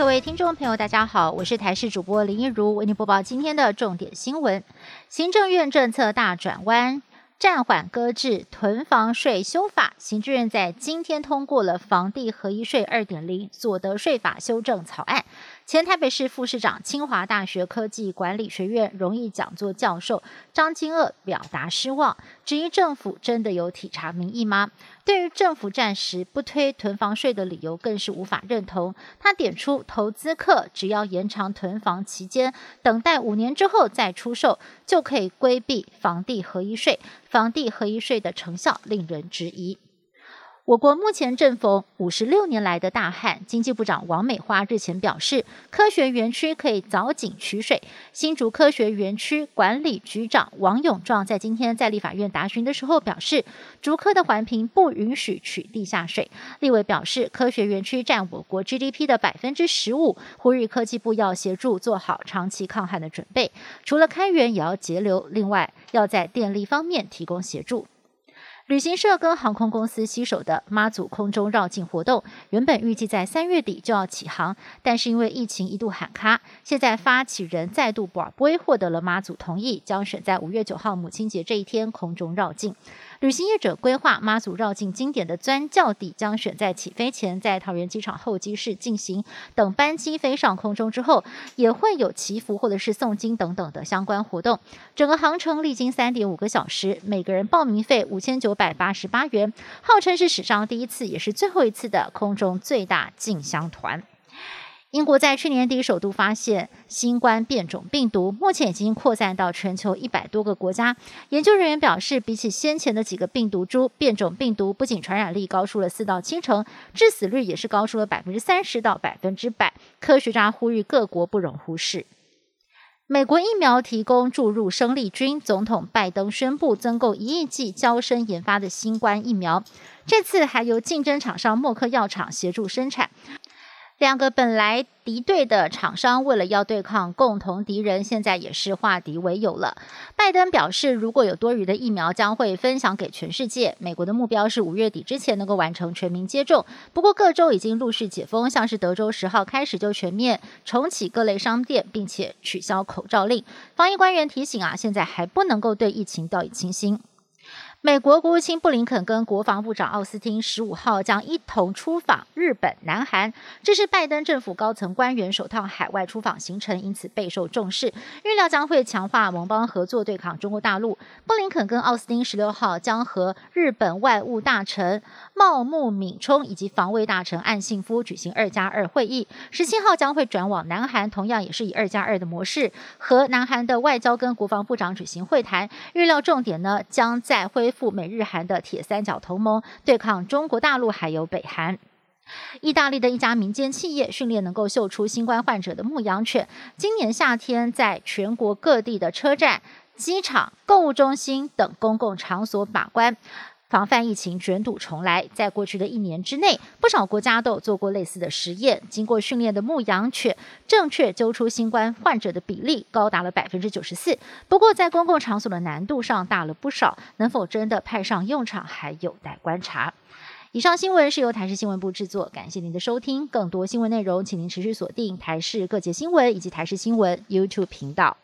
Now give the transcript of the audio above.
各位听众朋友，大家好，我是台视主播林一如，为您播报今天的重点新闻。行政院政策大转弯，暂缓搁置囤房税修法。行政院在今天通过了房地合一税二点零所得税法修正草案。前台北市副市长、清华大学科技管理学院荣誉讲座教授张金鄂表达失望，质疑政府真的有体察民意吗？对于政府暂时不推囤房税的理由，更是无法认同。他点出，投资客只要延长囤房期间，等待五年之后再出售，就可以规避房地合一税。房地合一税的成效令人质疑。我国目前正逢五十六年来的大旱，经济部长王美花日前表示，科学园区可以凿井取水。新竹科学园区管理局长王永壮在今天在立法院答询的时候表示，竹科的环评不允许取地下水。立委表示，科学园区占我国 GDP 的百分之十五，呼吁科技部要协助做好长期抗旱的准备，除了开源也要节流，另外要在电力方面提供协助。旅行社跟航空公司携手的妈祖空中绕境活动，原本预计在三月底就要起航，但是因为疫情一度喊卡，现在发起人再度保杯获得了妈祖同意，将选在五月九号母亲节这一天空中绕境。旅行业者规划妈祖绕境经典的钻轿底将选在起飞前，在桃园机场候机室进行，等班机飞上空中之后，也会有祈福或者是诵经等等的相关活动。整个航程历经三点五个小时，每个人报名费五千九百八十八元，号称是史上第一次，也是最后一次的空中最大进香团。英国在去年底首度发现新冠变种病毒，目前已经扩散到全球一百多个国家。研究人员表示，比起先前的几个病毒株，变种病毒不仅传染力高出了四到七成，致死率也是高出了百分之三十到百分之百。科学家呼吁各国不容忽视。美国疫苗提供注入生力军，总统拜登宣布增购一亿剂交生研发的新冠疫苗，这次还由竞争厂商默克药厂协助生产。两个本来敌对的厂商，为了要对抗共同敌人，现在也是化敌为友了。拜登表示，如果有多余的疫苗，将会分享给全世界。美国的目标是五月底之前能够完成全民接种。不过，各州已经陆续解封，像是德州十号开始就全面重启各类商店，并且取消口罩令。防疫官员提醒啊，现在还不能够对疫情掉以轻心。美国国务卿布林肯跟国防部长奥斯汀十五号将一同出访日本、南韩，这是拜登政府高层官员首趟海外出访行程，因此备受重视。预料将会强化盟邦合作，对抗中国大陆。布林肯跟奥斯汀十六号将和日本外务大臣茂木敏充以及防卫大臣岸信夫举行二加二会议。十七号将会转往南韩，同样也是以二加二的模式和南韩的外交跟国防部长举行会谈。预料重点呢将在会恢复美日韩的铁三角同盟，对抗中国大陆还有北韩。意大利的一家民间企业训练能够嗅出新冠患者的牧羊犬，今年夏天在全国各地的车站、机场、购物中心等公共场所把关。防范疫情卷土重来，在过去的一年之内，不少国家都做过类似的实验。经过训练的牧羊犬，正确揪出新冠患者的比例高达了百分之九十四。不过，在公共场所的难度上大了不少，能否真的派上用场，还有待观察。以上新闻是由台视新闻部制作，感谢您的收听。更多新闻内容，请您持续锁定台视各界新闻以及台视新闻 YouTube 频道。